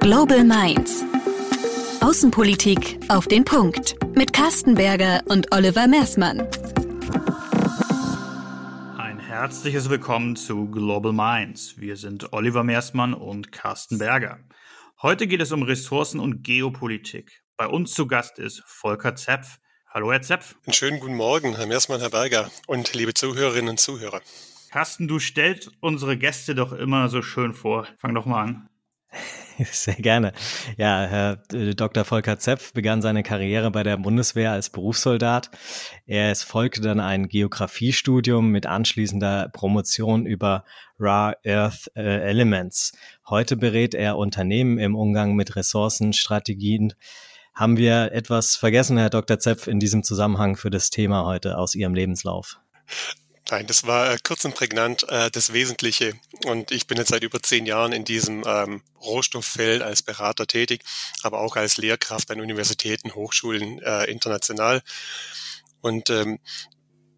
Global Minds. Außenpolitik auf den Punkt. Mit Carsten Berger und Oliver Mersmann. Ein herzliches Willkommen zu Global Minds. Wir sind Oliver Mersmann und Carsten Berger. Heute geht es um Ressourcen und Geopolitik. Bei uns zu Gast ist Volker Zepf. Hallo, Herr Zepf. Einen schönen guten Morgen, Herr Mersmann, Herr Berger und liebe Zuhörerinnen und Zuhörer. Carsten, du stellst unsere Gäste doch immer so schön vor. Fang doch mal an. Sehr gerne. Ja, Herr äh, Dr. Volker Zepf begann seine Karriere bei der Bundeswehr als Berufssoldat. Es folgte dann ein Geografiestudium mit anschließender Promotion über Rare Earth äh, Elements. Heute berät er Unternehmen im Umgang mit Ressourcenstrategien. Haben wir etwas vergessen, Herr Dr. Zepf, in diesem Zusammenhang für das Thema heute aus Ihrem Lebenslauf? Nein, das war äh, kurz und prägnant äh, das Wesentliche. Und ich bin jetzt seit über zehn Jahren in diesem ähm, Rohstofffeld als Berater tätig, aber auch als Lehrkraft an Universitäten, Hochschulen äh, international. Und ähm,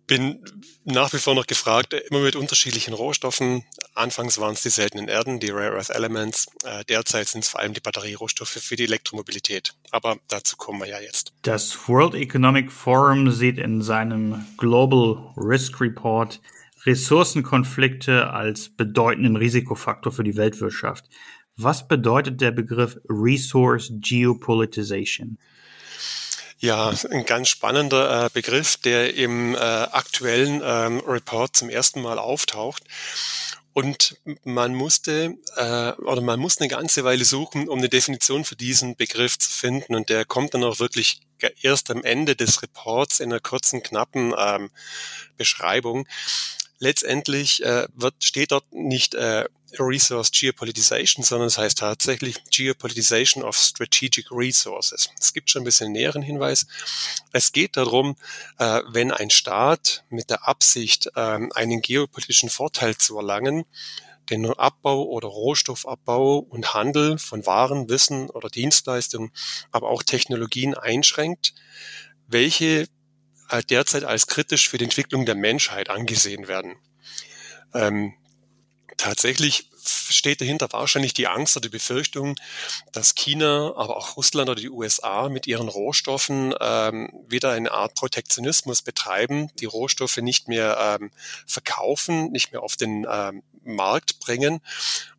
bin nach wie vor noch gefragt, immer mit unterschiedlichen Rohstoffen. Anfangs waren es die seltenen Erden, die Rare Earth Elements. Äh, derzeit sind es vor allem die Batterierohstoffe für die Elektromobilität. Aber dazu kommen wir ja jetzt. Das World Economic Forum sieht in seinem Global Risk Report Ressourcenkonflikte als bedeutenden Risikofaktor für die Weltwirtschaft. Was bedeutet der Begriff Resource Geopolitization? Ja, ein ganz spannender äh, Begriff, der im äh, aktuellen ähm, Report zum ersten Mal auftaucht. Und man musste äh, oder man muss eine ganze Weile suchen, um eine Definition für diesen Begriff zu finden. Und der kommt dann auch wirklich erst am Ende des Reports in einer kurzen, knappen ähm, Beschreibung letztendlich äh, wird, steht dort nicht äh, Resource Geopolitization, sondern es heißt tatsächlich Geopolitization of Strategic Resources. Es gibt schon ein bisschen näheren Hinweis. Es geht darum, äh, wenn ein Staat mit der Absicht, äh, einen geopolitischen Vorteil zu erlangen, den Abbau oder Rohstoffabbau und Handel von Waren, Wissen oder Dienstleistungen, aber auch Technologien einschränkt, welche äh, derzeit als kritisch für die Entwicklung der Menschheit angesehen werden. Ähm, tatsächlich steht dahinter wahrscheinlich die Angst oder die Befürchtung, dass China, aber auch Russland oder die USA mit ihren Rohstoffen ähm, wieder eine Art Protektionismus betreiben, die Rohstoffe nicht mehr ähm, verkaufen, nicht mehr auf den ähm, Markt bringen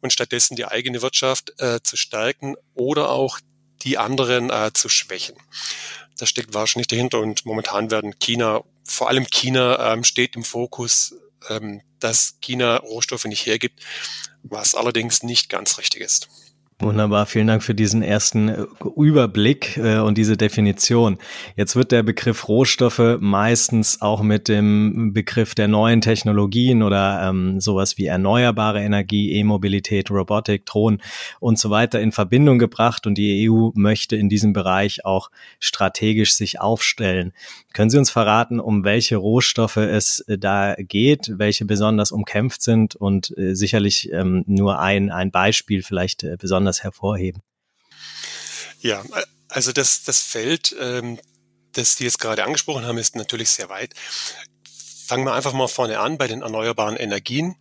und stattdessen die eigene Wirtschaft äh, zu stärken oder auch die anderen äh, zu schwächen. Das steckt wahrscheinlich dahinter und momentan werden China, vor allem China ähm, steht im Fokus, ähm, dass China Rohstoffe nicht hergibt, was allerdings nicht ganz richtig ist. Wunderbar, vielen Dank für diesen ersten äh, Überblick äh, und diese Definition. Jetzt wird der Begriff Rohstoffe meistens auch mit dem Begriff der neuen Technologien oder ähm, sowas wie erneuerbare Energie, E-Mobilität, Robotik, Drohnen und so weiter in Verbindung gebracht und die EU möchte in diesem Bereich auch strategisch sich aufstellen. Können Sie uns verraten, um welche Rohstoffe es äh, da geht, welche besonders umkämpft sind und äh, sicherlich ähm, nur ein, ein Beispiel vielleicht äh, besonders hervorheben? Ja, also das, das Feld, ähm, das Sie jetzt gerade angesprochen haben, ist natürlich sehr weit. Fangen wir einfach mal vorne an bei den erneuerbaren Energien.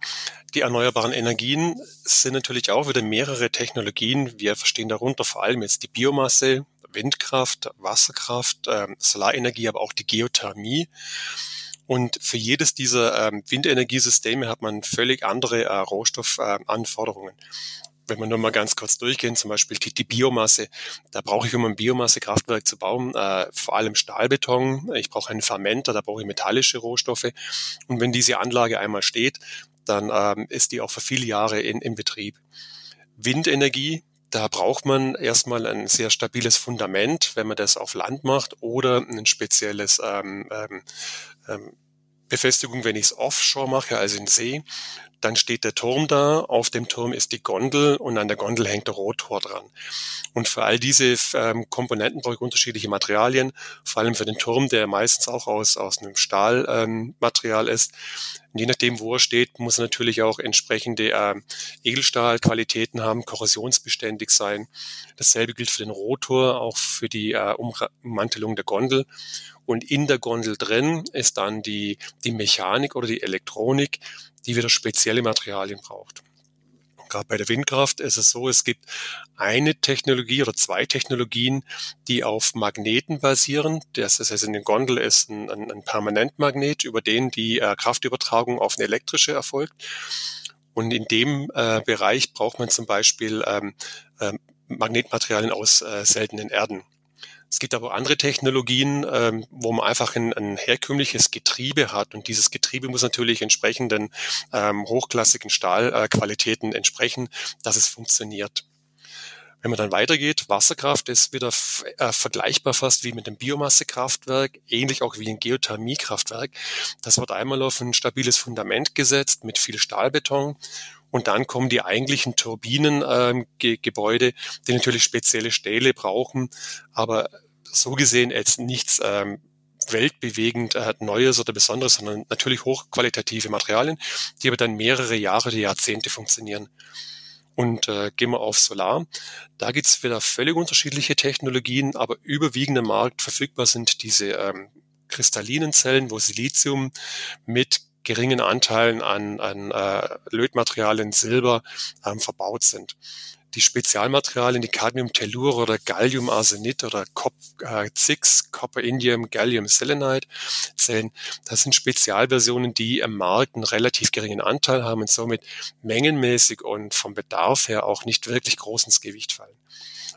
Die erneuerbaren Energien sind natürlich auch wieder mehrere Technologien. Wir verstehen darunter vor allem jetzt die Biomasse, Windkraft, Wasserkraft, ähm, Solarenergie, aber auch die Geothermie. Und für jedes dieser ähm, Windenergiesysteme hat man völlig andere äh, Rohstoffanforderungen. Wenn wir nur mal ganz kurz durchgehen, zum Beispiel die, die Biomasse. Da brauche ich, um ein Biomassekraftwerk zu bauen, äh, vor allem Stahlbeton. Ich brauche einen Fermenter, da brauche ich metallische Rohstoffe. Und wenn diese Anlage einmal steht, dann ähm, ist die auch für viele Jahre in, in Betrieb. Windenergie, da braucht man erstmal ein sehr stabiles Fundament, wenn man das auf Land macht oder ein spezielles ähm, ähm, ähm Befestigung, wenn ich es offshore mache, also in See. Dann steht der Turm da, auf dem Turm ist die Gondel und an der Gondel hängt der Rotor dran. Und für all diese ähm, Komponenten brauche ich unterschiedliche Materialien, vor allem für den Turm, der meistens auch aus, aus einem Stahlmaterial ähm, ist. Und je nachdem, wo er steht, muss er natürlich auch entsprechende äh, Edelstahlqualitäten haben, korrosionsbeständig sein. Dasselbe gilt für den Rotor, auch für die äh, Ummantelung der Gondel. Und in der Gondel drin ist dann die, die Mechanik oder die Elektronik, die wieder spezielle Materialien braucht. Gerade bei der Windkraft ist es so, es gibt eine Technologie oder zwei Technologien, die auf Magneten basieren. Das heißt, in den Gondel ist ein, ein, ein Permanentmagnet, über den die äh, Kraftübertragung auf eine elektrische erfolgt. Und in dem äh, Bereich braucht man zum Beispiel ähm, äh, Magnetmaterialien aus äh, seltenen Erden. Es gibt aber andere Technologien, ähm, wo man einfach ein, ein, herkömmliches Getriebe hat und dieses Getriebe muss natürlich entsprechenden ähm, hochklassigen Stahlqualitäten äh, entsprechen, dass es funktioniert. Wenn man dann weitergeht, Wasserkraft ist wieder äh, vergleichbar fast wie mit einem Biomassekraftwerk, ähnlich auch wie ein Geothermiekraftwerk. Das wird einmal auf ein stabiles Fundament gesetzt mit viel Stahlbeton und dann kommen die eigentlichen Turbinengebäude, ähm, die natürlich spezielle Stähle brauchen, aber so gesehen jetzt nichts ähm, weltbewegend äh, Neues oder Besonderes, sondern natürlich hochqualitative Materialien, die aber dann mehrere Jahre, die Jahrzehnte funktionieren. Und äh, gehen wir auf Solar. Da gibt's wieder völlig unterschiedliche Technologien, aber überwiegend im Markt verfügbar sind diese ähm, kristallinen Zellen, wo Silizium mit geringen Anteilen an, an äh, Lötmaterialien Silber ähm, verbaut sind. Die Spezialmaterialien, die Cadmium-Tellur oder Gallium-Arsenit oder Cop, äh, ZIX, Copper-Indium, Gallium-Selenide Zellen, das sind Spezialversionen, die im Markt einen relativ geringen Anteil haben und somit mengenmäßig und vom Bedarf her auch nicht wirklich groß ins Gewicht fallen.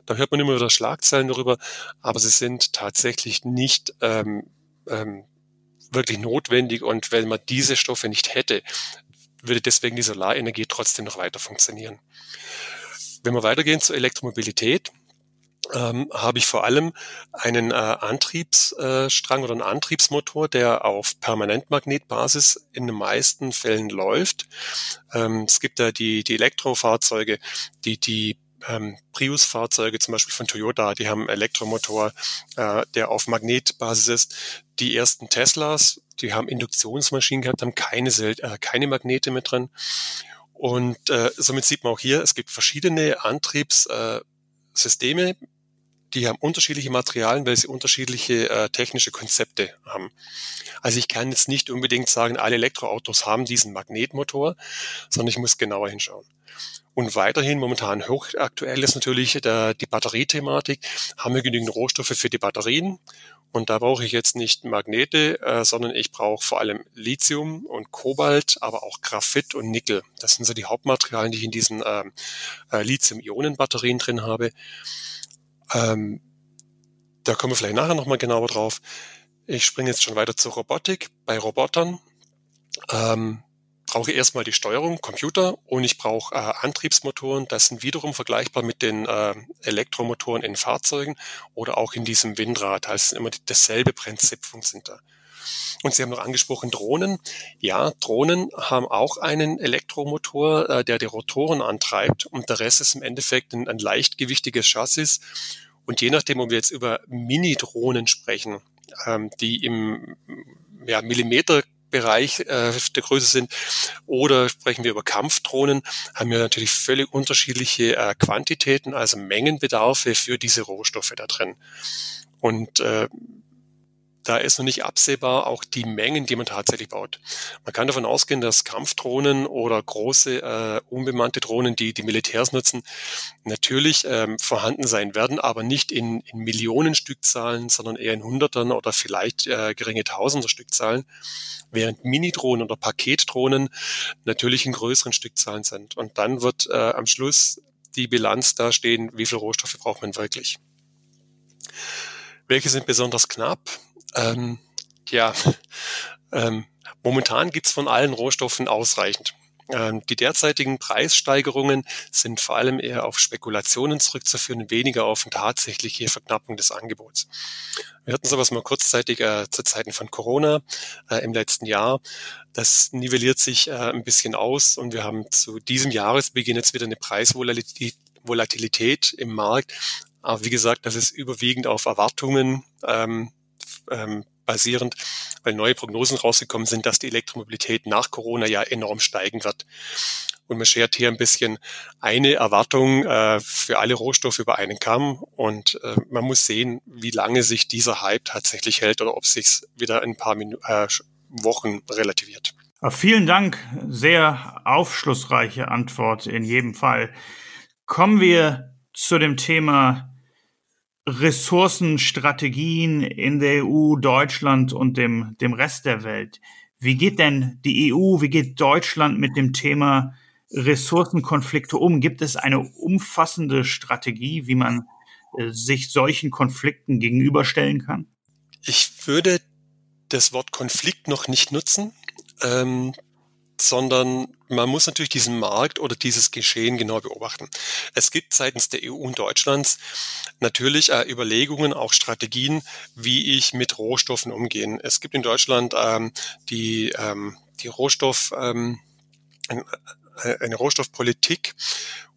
Da hört man immer wieder Schlagzeilen darüber, aber sie sind tatsächlich nicht ähm, ähm, wirklich notwendig und wenn man diese Stoffe nicht hätte, würde deswegen die Solarenergie trotzdem noch weiter funktionieren. Wenn wir weitergehen zur Elektromobilität, ähm, habe ich vor allem einen äh, Antriebsstrang oder einen Antriebsmotor, der auf Permanentmagnetbasis in den meisten Fällen läuft. Ähm, es gibt da die, die Elektrofahrzeuge, die die ähm, Prius-Fahrzeuge zum Beispiel von Toyota, die haben Elektromotor, äh, der auf Magnetbasis ist. Die ersten Teslas, die haben Induktionsmaschinen gehabt, haben keine, äh, keine Magnete mit drin. Und äh, somit sieht man auch hier, es gibt verschiedene Antriebssysteme, die haben unterschiedliche Materialien, weil sie unterschiedliche äh, technische Konzepte haben. Also ich kann jetzt nicht unbedingt sagen, alle Elektroautos haben diesen Magnetmotor, sondern ich muss genauer hinschauen. Und weiterhin momentan hochaktuell ist natürlich der, die Batteriethematik. Haben wir genügend Rohstoffe für die Batterien? Und da brauche ich jetzt nicht Magnete, äh, sondern ich brauche vor allem Lithium und Kobalt, aber auch Graphit und Nickel. Das sind so die Hauptmaterialien, die ich in diesen ähm, äh, Lithium-Ionen-Batterien drin habe. Ähm, da kommen wir vielleicht nachher nochmal genauer drauf. Ich springe jetzt schon weiter zur Robotik. Bei Robotern ähm, brauche erstmal die Steuerung, Computer und ich brauche äh, Antriebsmotoren. Das sind wiederum vergleichbar mit den äh, Elektromotoren in Fahrzeugen oder auch in diesem Windrad. Ist immer dasselbe Prinzip funktioniert da. Und Sie haben noch angesprochen Drohnen. Ja, Drohnen haben auch einen Elektromotor, äh, der die Rotoren antreibt und der Rest ist im Endeffekt ein, ein leichtgewichtiges Chassis. Und je nachdem, ob wir jetzt über Mini-Drohnen sprechen, ähm, die im ja, Millimeter Bereich äh, der Größe sind. Oder sprechen wir über Kampfdrohnen, haben wir natürlich völlig unterschiedliche äh, Quantitäten, also Mengenbedarfe für diese Rohstoffe da drin. Und äh, da ist noch nicht absehbar auch die Mengen, die man tatsächlich baut. Man kann davon ausgehen, dass Kampfdrohnen oder große äh, unbemannte Drohnen, die die Militärs nutzen, natürlich ähm, vorhanden sein werden, aber nicht in, in Millionen Stückzahlen, sondern eher in Hundertern oder vielleicht äh, geringe Tausender Stückzahlen, während Minidrohnen oder Paketdrohnen natürlich in größeren Stückzahlen sind. Und dann wird äh, am Schluss die Bilanz da stehen, wie viel Rohstoffe braucht man wirklich. Welche sind besonders knapp? Ähm, ja, ähm, momentan gibt's von allen Rohstoffen ausreichend. Ähm, die derzeitigen Preissteigerungen sind vor allem eher auf Spekulationen zurückzuführen, weniger auf eine tatsächliche Verknappung des Angebots. Wir hatten sowas mal kurzzeitig äh, zu Zeiten von Corona äh, im letzten Jahr. Das nivelliert sich äh, ein bisschen aus und wir haben zu diesem Jahresbeginn jetzt wieder eine Preisvolatilität im Markt. Aber wie gesagt, das ist überwiegend auf Erwartungen ähm, ähm, basierend, weil neue Prognosen rausgekommen sind, dass die Elektromobilität nach Corona ja enorm steigen wird. Und man schert hier ein bisschen eine Erwartung äh, für alle Rohstoffe über einen Kamm und äh, man muss sehen, wie lange sich dieser Hype tatsächlich hält oder ob sich wieder ein paar Minu äh, Wochen relativiert. Vielen Dank, sehr aufschlussreiche Antwort in jedem Fall. Kommen wir zu dem Thema Ressourcenstrategien in der EU, Deutschland und dem, dem Rest der Welt. Wie geht denn die EU, wie geht Deutschland mit dem Thema Ressourcenkonflikte um? Gibt es eine umfassende Strategie, wie man äh, sich solchen Konflikten gegenüberstellen kann? Ich würde das Wort Konflikt noch nicht nutzen, ähm, sondern man muss natürlich diesen Markt oder dieses Geschehen genau beobachten. Es gibt seitens der EU und Deutschlands natürlich äh, Überlegungen, auch Strategien, wie ich mit Rohstoffen umgehen. Es gibt in Deutschland ähm, die, ähm, die Rohstoff, ähm, eine Rohstoffpolitik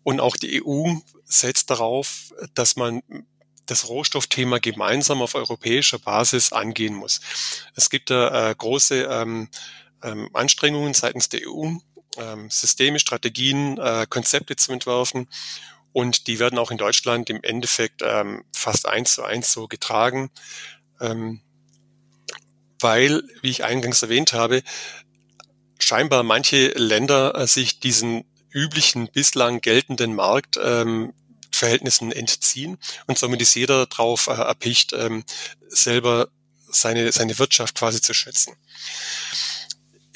und auch die EU setzt darauf, dass man das Rohstoffthema gemeinsam auf europäischer Basis angehen muss. Es gibt da äh, große ähm, ähm, Anstrengungen seitens der EU, ähm, Systeme, Strategien, äh, Konzepte zu entwerfen. Und die werden auch in Deutschland im Endeffekt ähm, fast eins zu eins so getragen, ähm, weil, wie ich eingangs erwähnt habe, scheinbar manche Länder äh, sich diesen üblichen bislang geltenden Marktverhältnissen ähm, entziehen und somit ist jeder darauf äh, erpicht, ähm, selber seine, seine Wirtschaft quasi zu schützen.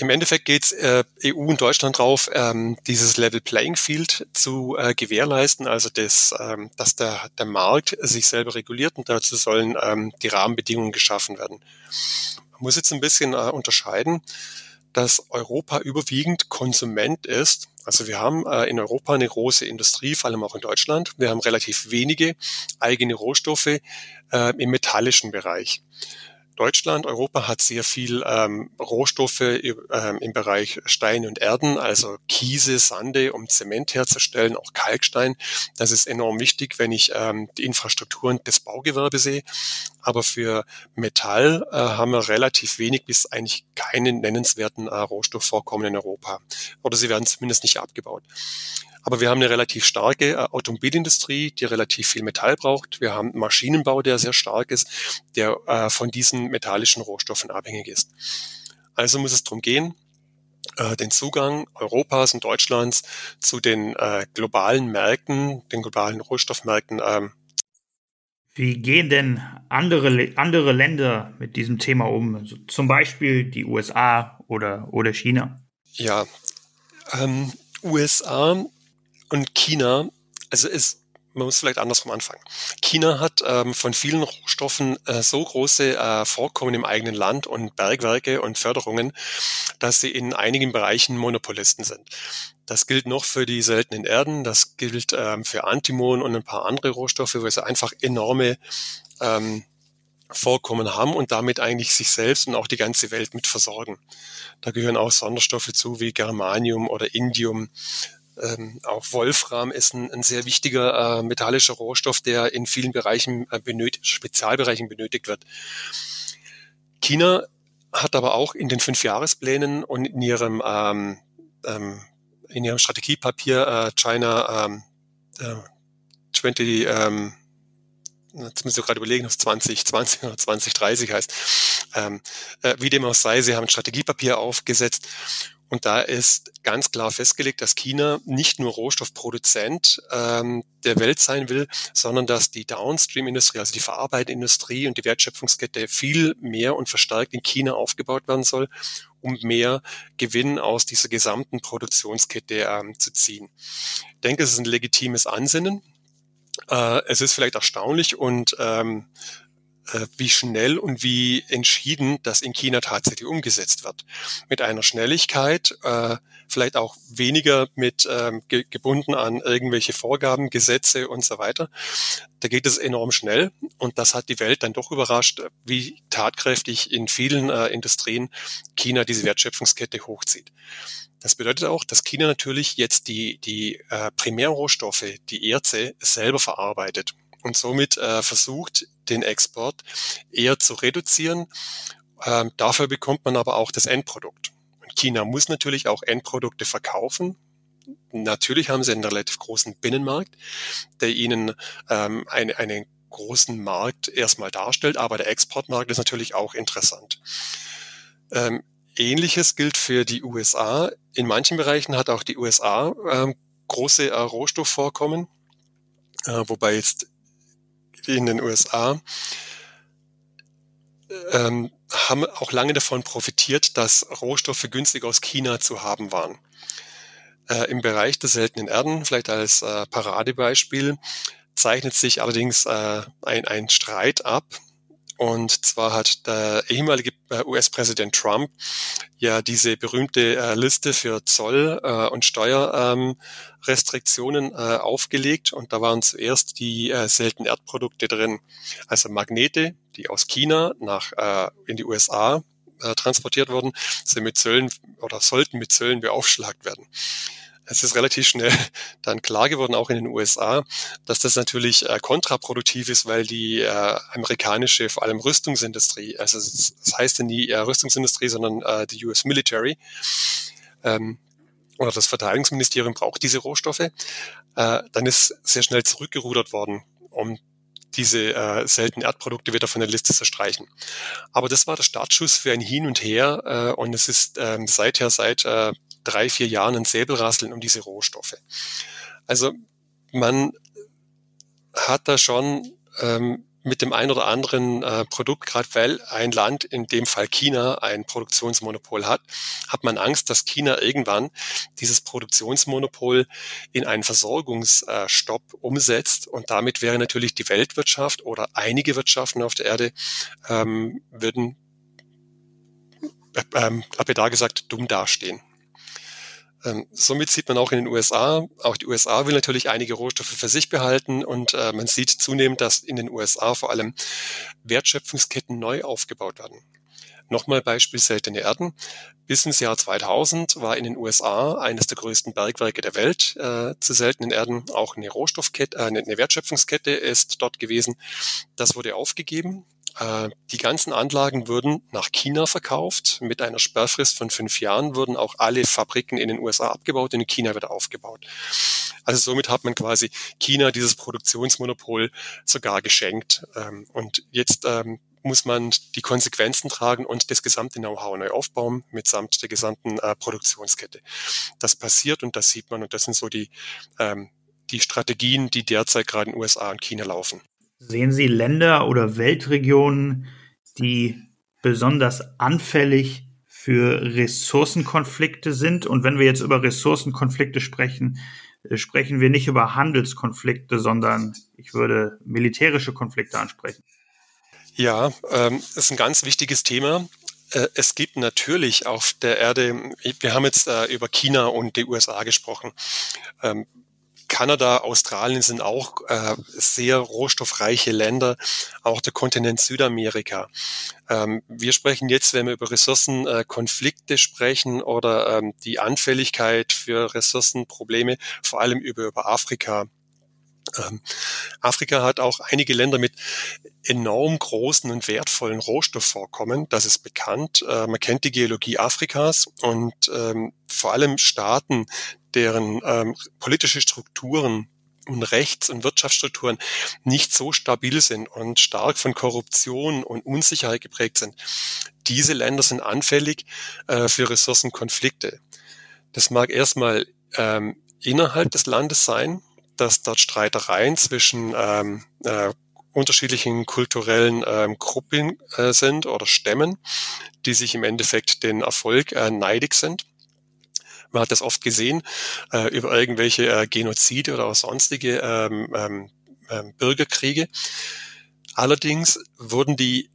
Im Endeffekt geht äh, EU und Deutschland drauf, ähm, dieses Level Playing Field zu äh, gewährleisten, also das, ähm, dass der, der Markt sich selber reguliert und dazu sollen ähm, die Rahmenbedingungen geschaffen werden. Man muss jetzt ein bisschen äh, unterscheiden, dass Europa überwiegend Konsument ist. Also wir haben äh, in Europa eine große Industrie, vor allem auch in Deutschland. Wir haben relativ wenige eigene Rohstoffe äh, im metallischen Bereich. Deutschland, Europa hat sehr viel ähm, Rohstoffe ähm, im Bereich Stein und Erden, also Kiese, Sande, um Zement herzustellen, auch Kalkstein. Das ist enorm wichtig, wenn ich ähm, die Infrastrukturen des Baugewerbes sehe. Aber für Metall äh, haben wir relativ wenig bis eigentlich keine nennenswerten äh, Rohstoffvorkommen in Europa. Oder sie werden zumindest nicht abgebaut. Aber wir haben eine relativ starke äh, Automobilindustrie, die relativ viel Metall braucht. Wir haben einen Maschinenbau, der sehr stark ist, der äh, von diesen metallischen Rohstoffen abhängig ist. Also muss es darum gehen, äh, den Zugang Europas und Deutschlands zu den äh, globalen Märkten, den globalen Rohstoffmärkten. Ähm, Wie gehen denn andere, andere Länder mit diesem Thema um? Also zum Beispiel die USA oder, oder China? Ja, ähm, USA und China, also ist, man muss vielleicht andersrum anfangen. China hat ähm, von vielen Rohstoffen äh, so große äh, Vorkommen im eigenen Land und Bergwerke und Förderungen, dass sie in einigen Bereichen Monopolisten sind. Das gilt noch für die seltenen Erden, das gilt ähm, für Antimon und ein paar andere Rohstoffe, wo sie einfach enorme ähm, Vorkommen haben und damit eigentlich sich selbst und auch die ganze Welt mit versorgen. Da gehören auch Sonderstoffe zu wie Germanium oder Indium, ähm, auch Wolfram ist ein, ein sehr wichtiger äh, metallischer Rohstoff, der in vielen Bereichen äh, benötigt, Spezialbereichen benötigt wird. China hat aber auch in den Fünfjahresplänen und in ihrem ähm, ähm, in ihrem Strategiepapier äh, China ähm, äh, 20 ähm, jetzt müssen wir gerade überlegen, was 2020 oder 2030 heißt. Ähm, äh, wie dem auch sei, sie haben ein Strategiepapier aufgesetzt und da ist ganz klar festgelegt, dass China nicht nur Rohstoffproduzent ähm, der Welt sein will, sondern dass die Downstream-Industrie, also die verarbeitende Industrie und die Wertschöpfungskette viel mehr und verstärkt in China aufgebaut werden soll, um mehr Gewinn aus dieser gesamten Produktionskette ähm, zu ziehen. Ich denke, es ist ein legitimes Ansinnen. Äh, es ist vielleicht erstaunlich und ähm, äh, wie schnell und wie entschieden das in China tatsächlich umgesetzt wird. Mit einer Schnelligkeit, äh, vielleicht auch weniger mit ähm, ge gebunden an irgendwelche Vorgaben, Gesetze und so weiter. Da geht es enorm schnell und das hat die Welt dann doch überrascht, wie tatkräftig in vielen äh, Industrien China diese Wertschöpfungskette hochzieht. Das bedeutet auch, dass China natürlich jetzt die, die äh, Primärrohstoffe, die Erze, selber verarbeitet und somit äh, versucht, den Export eher zu reduzieren. Ähm, dafür bekommt man aber auch das Endprodukt. Und China muss natürlich auch Endprodukte verkaufen. Natürlich haben sie einen relativ großen Binnenmarkt, der ihnen ähm, eine, einen großen Markt erstmal darstellt, aber der Exportmarkt ist natürlich auch interessant. Ähm, Ähnliches gilt für die USA. In manchen Bereichen hat auch die USA äh, große äh, Rohstoffvorkommen, äh, wobei jetzt in den USA ähm, haben auch lange davon profitiert, dass Rohstoffe günstig aus China zu haben waren. Äh, Im Bereich der seltenen Erden, vielleicht als äh, Paradebeispiel, zeichnet sich allerdings äh, ein, ein Streit ab. Und zwar hat der ehemalige äh, US-Präsident Trump ja diese berühmte äh, Liste für Zoll- äh, und Steuerrestriktionen ähm, äh, aufgelegt. Und da waren zuerst die äh, seltenen Erdprodukte drin, also Magnete, die aus China nach äh, in die USA transportiert wurden, sind mit Zöllen oder sollten mit Zöllen beaufschlagt werden. Es ist relativ schnell dann klar geworden, auch in den USA, dass das natürlich äh, kontraproduktiv ist, weil die äh, amerikanische, vor allem Rüstungsindustrie, also das heißt ja nie äh, Rüstungsindustrie, sondern äh, die US Military, ähm, oder das Verteidigungsministerium braucht diese Rohstoffe, äh, dann ist sehr schnell zurückgerudert worden, um diese äh, seltenen Erdprodukte wieder von der Liste zu streichen. Aber das war der Startschuss für ein Hin und Her äh, und es ist ähm, seither seit äh, drei, vier Jahren ein Säbelrasseln um diese Rohstoffe. Also man hat da schon ähm, mit dem ein oder anderen äh, Produkt, gerade weil ein Land, in dem Fall China, ein Produktionsmonopol hat, hat man Angst, dass China irgendwann dieses Produktionsmonopol in einen Versorgungsstopp äh, umsetzt und damit wäre natürlich die Weltwirtschaft oder einige Wirtschaften auf der Erde ähm, würden, äh, ähm, da gesagt, dumm dastehen. Ähm, somit sieht man auch in den USA, auch die USA will natürlich einige Rohstoffe für sich behalten und äh, man sieht zunehmend, dass in den USA vor allem Wertschöpfungsketten neu aufgebaut werden. Nochmal Beispiel seltene Erden. Bis ins Jahr 2000 war in den USA eines der größten Bergwerke der Welt äh, zu seltenen Erden auch eine Rohstoffkette, äh, eine Wertschöpfungskette ist dort gewesen. Das wurde aufgegeben äh, die ganzen Anlagen wurden nach China verkauft. Mit einer Sperrfrist von fünf Jahren wurden auch alle Fabriken in den USA abgebaut und in China wieder aufgebaut. Also somit hat man quasi China dieses Produktionsmonopol sogar geschenkt. Ähm, und jetzt ähm, muss man die Konsequenzen tragen und das gesamte Know-how neu aufbauen mitsamt der gesamten äh, Produktionskette. Das passiert und das sieht man und das sind so die, ähm, die Strategien, die derzeit gerade in USA und China laufen. Sehen Sie Länder oder Weltregionen, die besonders anfällig für Ressourcenkonflikte sind? Und wenn wir jetzt über Ressourcenkonflikte sprechen, äh, sprechen wir nicht über Handelskonflikte, sondern ich würde militärische Konflikte ansprechen. Ja, ähm, ist ein ganz wichtiges Thema. Äh, es gibt natürlich auf der Erde, wir haben jetzt äh, über China und die USA gesprochen. Ähm, Kanada, Australien sind auch äh, sehr rohstoffreiche Länder, auch der Kontinent Südamerika. Ähm, wir sprechen jetzt, wenn wir über Ressourcenkonflikte äh, sprechen oder ähm, die Anfälligkeit für Ressourcenprobleme, vor allem über, über Afrika. Ähm, Afrika hat auch einige Länder mit enorm großen und wertvollen Rohstoffvorkommen. Das ist bekannt. Äh, man kennt die Geologie Afrikas und ähm, vor allem Staaten, deren ähm, politische Strukturen und Rechts- und Wirtschaftsstrukturen nicht so stabil sind und stark von Korruption und Unsicherheit geprägt sind. Diese Länder sind anfällig äh, für Ressourcenkonflikte. Das mag erstmal ähm, innerhalb des Landes sein, dass dort Streitereien zwischen ähm, äh, unterschiedlichen kulturellen ähm, Gruppen äh, sind oder Stämmen, die sich im Endeffekt den Erfolg äh, neidig sind. Man hat das oft gesehen äh, über irgendwelche äh, Genozide oder auch sonstige ähm, ähm, ähm, Bürgerkriege. Allerdings wurden die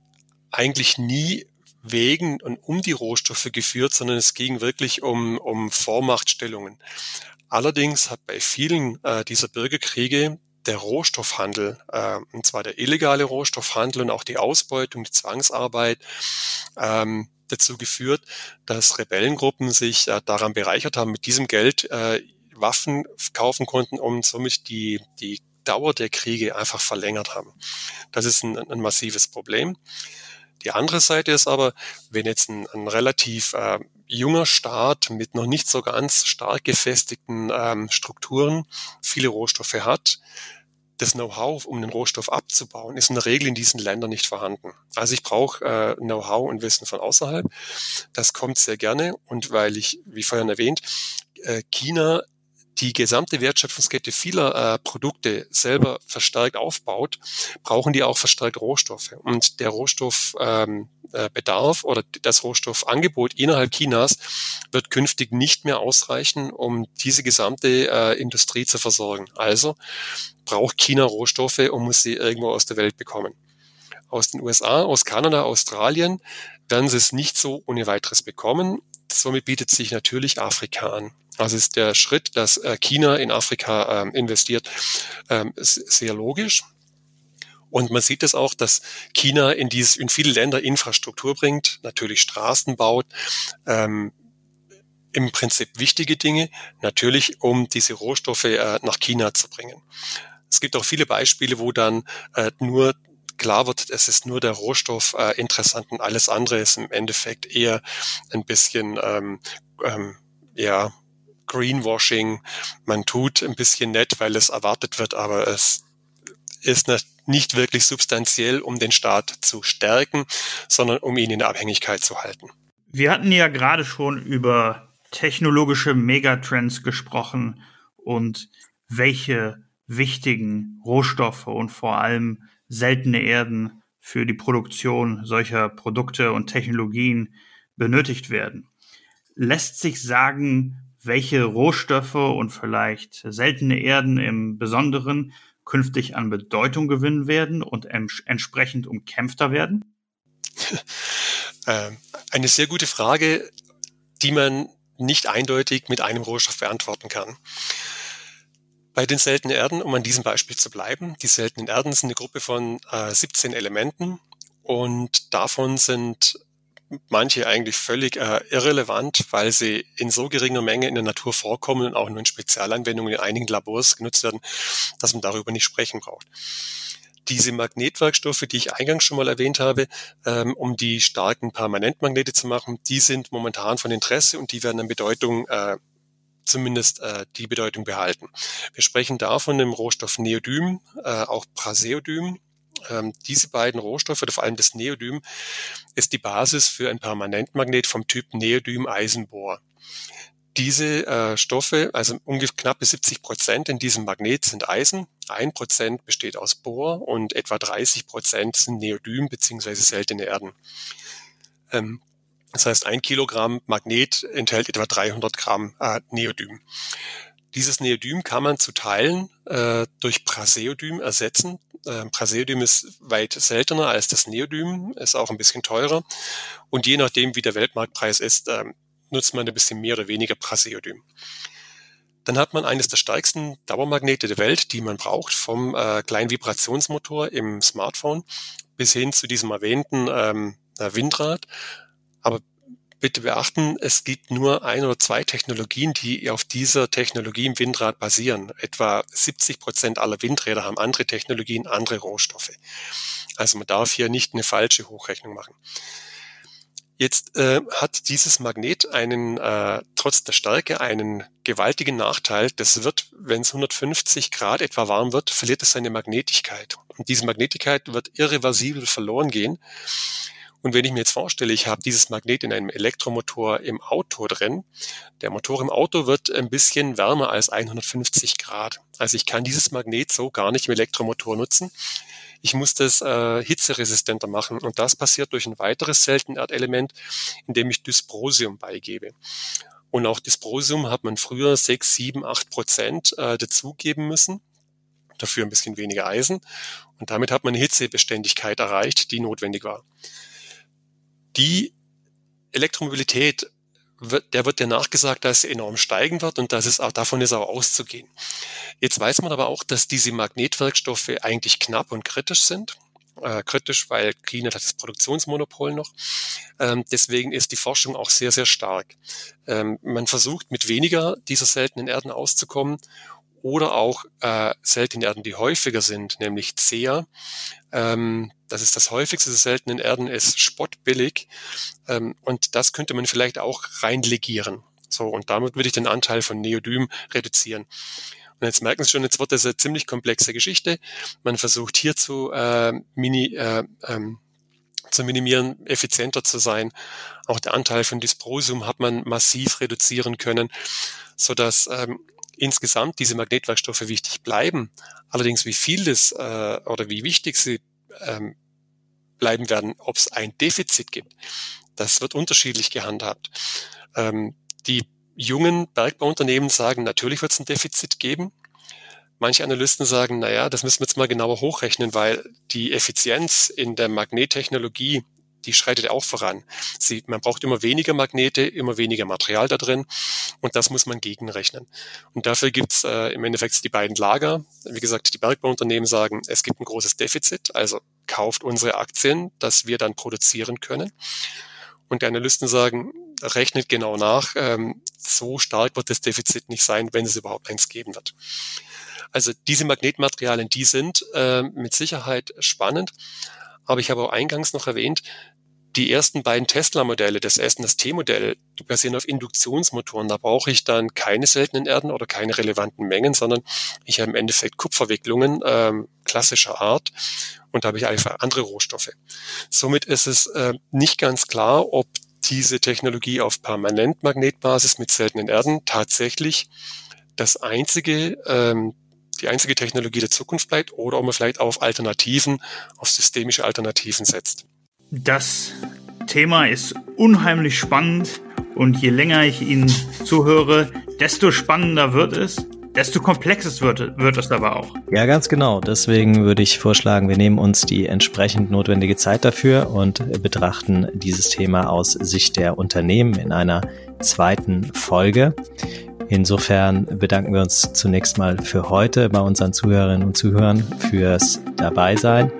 eigentlich nie wegen und um die Rohstoffe geführt, sondern es ging wirklich um, um Vormachtstellungen. Allerdings hat bei vielen äh, dieser Bürgerkriege der Rohstoffhandel, äh, und zwar der illegale Rohstoffhandel und auch die Ausbeutung, die Zwangsarbeit, ähm, dazu geführt, dass Rebellengruppen sich äh, daran bereichert haben, mit diesem Geld äh, Waffen kaufen konnten und somit die, die Dauer der Kriege einfach verlängert haben. Das ist ein, ein massives Problem. Die andere Seite ist aber, wenn jetzt ein, ein relativ äh, junger Staat mit noch nicht so ganz stark gefestigten ähm, Strukturen viele Rohstoffe hat, das Know-how, um den Rohstoff abzubauen, ist in der Regel in diesen Ländern nicht vorhanden. Also ich brauche äh, Know-how und Wissen von außerhalb. Das kommt sehr gerne und weil ich, wie vorhin erwähnt, äh, China die gesamte Wertschöpfungskette vieler äh, Produkte selber verstärkt aufbaut, brauchen die auch verstärkt Rohstoffe. Und der Rohstoffbedarf ähm, äh, oder das Rohstoffangebot innerhalb Chinas wird künftig nicht mehr ausreichen, um diese gesamte äh, Industrie zu versorgen. Also braucht China Rohstoffe und muss sie irgendwo aus der Welt bekommen. Aus den USA, aus Kanada, Australien werden sie es nicht so ohne weiteres bekommen. Somit bietet sich natürlich Afrika an. Also ist der Schritt, dass äh, China in Afrika ähm, investiert, ähm, sehr logisch. Und man sieht es auch, dass China in, dieses, in viele Länder Infrastruktur bringt, natürlich Straßen baut, ähm, im Prinzip wichtige Dinge, natürlich um diese Rohstoffe äh, nach China zu bringen. Es gibt auch viele Beispiele, wo dann äh, nur klar wird, es ist nur der Rohstoff äh, interessant und alles andere ist im Endeffekt eher ein bisschen ähm, ähm, ja Greenwashing. Man tut ein bisschen nett, weil es erwartet wird, aber es ist nicht wirklich substanziell, um den Staat zu stärken, sondern um ihn in der Abhängigkeit zu halten. Wir hatten ja gerade schon über technologische Megatrends gesprochen und welche wichtigen Rohstoffe und vor allem seltene Erden für die Produktion solcher Produkte und Technologien benötigt werden. Lässt sich sagen, welche Rohstoffe und vielleicht seltene Erden im Besonderen künftig an Bedeutung gewinnen werden und entsprechend umkämpfter werden? Ähm, eine sehr gute Frage, die man nicht eindeutig mit einem Rohstoff beantworten kann. Bei den seltenen Erden, um an diesem Beispiel zu bleiben, die seltenen Erden sind eine Gruppe von äh, 17 Elementen und davon sind manche eigentlich völlig äh, irrelevant, weil sie in so geringer Menge in der Natur vorkommen und auch nur in Spezialanwendungen in einigen Labors genutzt werden, dass man darüber nicht sprechen braucht. Diese Magnetwerkstoffe, die ich eingangs schon mal erwähnt habe, ähm, um die starken Permanentmagnete zu machen, die sind momentan von Interesse und die werden an Bedeutung äh, zumindest äh, die Bedeutung behalten. Wir sprechen da von dem Rohstoff Neodym, äh, auch Praseodym, ähm, diese beiden Rohstoffe, oder vor allem das Neodym, ist die Basis für ein Permanentmagnet vom Typ Neodym-Eisenbohr. Diese äh, Stoffe, also ungefähr knappe 70 Prozent in diesem Magnet sind Eisen, ein Prozent besteht aus Bohr und etwa 30 Prozent sind Neodym bzw. seltene Erden. Ähm, das heißt, ein Kilogramm Magnet enthält etwa 300 Gramm äh, Neodym. Dieses Neodym kann man zu Teilen äh, durch Praseodym ersetzen. Äh, Praseodym ist weit seltener als das Neodym, ist auch ein bisschen teurer. Und je nachdem, wie der Weltmarktpreis ist, äh, nutzt man ein bisschen mehr oder weniger Praseodym. Dann hat man eines der stärksten Dauermagnete der Welt, die man braucht, vom äh, kleinen Vibrationsmotor im Smartphone bis hin zu diesem erwähnten ähm, Windrad. Aber bitte beachten, es gibt nur ein oder zwei Technologien, die auf dieser Technologie im Windrad basieren. Etwa 70 Prozent aller Windräder haben andere Technologien, andere Rohstoffe. Also man darf hier nicht eine falsche Hochrechnung machen. Jetzt äh, hat dieses Magnet einen, äh, trotz der Stärke, einen gewaltigen Nachteil. Das wird, wenn es 150 Grad etwa warm wird, verliert es seine Magnetigkeit. Und diese Magnetigkeit wird irreversibel verloren gehen. Und wenn ich mir jetzt vorstelle, ich habe dieses Magnet in einem Elektromotor im Auto drin, der Motor im Auto wird ein bisschen wärmer als 150 Grad. Also ich kann dieses Magnet so gar nicht im Elektromotor nutzen. Ich muss das äh, hitzeresistenter machen und das passiert durch ein weiteres Seltenerdelement, indem ich Dysprosium beigebe. Und auch Dysprosium hat man früher 6, 7, 8 Prozent äh, dazugeben müssen dafür ein bisschen weniger Eisen. Und damit hat man eine Hitzebeständigkeit erreicht, die notwendig war die Elektromobilität wird, der wird ja nachgesagt, dass sie enorm steigen wird und dass es auch davon ist auch auszugehen. Jetzt weiß man aber auch, dass diese Magnetwerkstoffe eigentlich knapp und kritisch sind. Äh, kritisch, weil China hat das Produktionsmonopol noch. Ähm, deswegen ist die Forschung auch sehr, sehr stark. Ähm, man versucht mit weniger dieser seltenen Erden auszukommen oder auch äh, seltene Erden, die häufiger sind, nämlich Cea. Ähm, das ist das häufigste der seltenen Erden, ist spottbillig ähm, und das könnte man vielleicht auch reinlegieren. So, und damit würde ich den Anteil von Neodym reduzieren. Und jetzt merken Sie schon, jetzt wird das eine ziemlich komplexe Geschichte. Man versucht hierzu äh, mini, äh, ähm, zu minimieren, effizienter zu sein. Auch der Anteil von Dysprosium hat man massiv reduzieren können, so dass ähm, insgesamt diese Magnetwerkstoffe wichtig bleiben. Allerdings, wie viel das äh, oder wie wichtig sie ähm, bleiben werden, ob es ein Defizit gibt, das wird unterschiedlich gehandhabt. Ähm, die jungen Bergbauunternehmen sagen, natürlich wird es ein Defizit geben. Manche Analysten sagen, naja, das müssen wir jetzt mal genauer hochrechnen, weil die Effizienz in der Magnettechnologie, die schreitet auch voran. Sie, man braucht immer weniger Magnete, immer weniger Material da drin und das muss man gegenrechnen. Und dafür gibt's äh, im Endeffekt die beiden Lager. Wie gesagt, die Bergbauunternehmen sagen, es gibt ein großes Defizit, also kauft unsere Aktien, dass wir dann produzieren können. Und die Analysten sagen, rechnet genau nach, ähm, so stark wird das Defizit nicht sein, wenn es überhaupt eins geben wird. Also diese Magnetmaterialien, die sind äh, mit Sicherheit spannend. Aber ich habe auch eingangs noch erwähnt, die ersten beiden Tesla-Modelle, das S und das T-Modell, die basieren auf Induktionsmotoren. Da brauche ich dann keine seltenen Erden oder keine relevanten Mengen, sondern ich habe im Endeffekt Kupferwicklungen ähm, klassischer Art und da habe ich einfach andere Rohstoffe. Somit ist es äh, nicht ganz klar, ob diese Technologie auf Permanentmagnetbasis mit seltenen Erden tatsächlich das einzige ähm, die einzige Technologie der Zukunft bleibt oder ob man vielleicht auf Alternativen, auf systemische Alternativen setzt. Das Thema ist unheimlich spannend und je länger ich Ihnen zuhöre, desto spannender wird es, desto komplexes wird, wird es aber auch. Ja, ganz genau. Deswegen würde ich vorschlagen, wir nehmen uns die entsprechend notwendige Zeit dafür und betrachten dieses Thema aus Sicht der Unternehmen in einer zweiten Folge. Insofern bedanken wir uns zunächst mal für heute bei unseren Zuhörerinnen und Zuhörern fürs Dabeisein.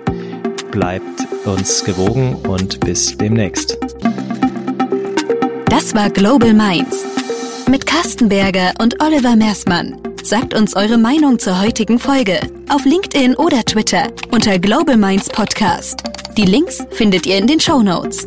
Bleibt uns gewogen und bis demnächst. Das war Global Minds mit Carsten Berger und Oliver Mersmann. Sagt uns eure Meinung zur heutigen Folge auf LinkedIn oder Twitter unter Global Minds Podcast. Die Links findet ihr in den Show Notes.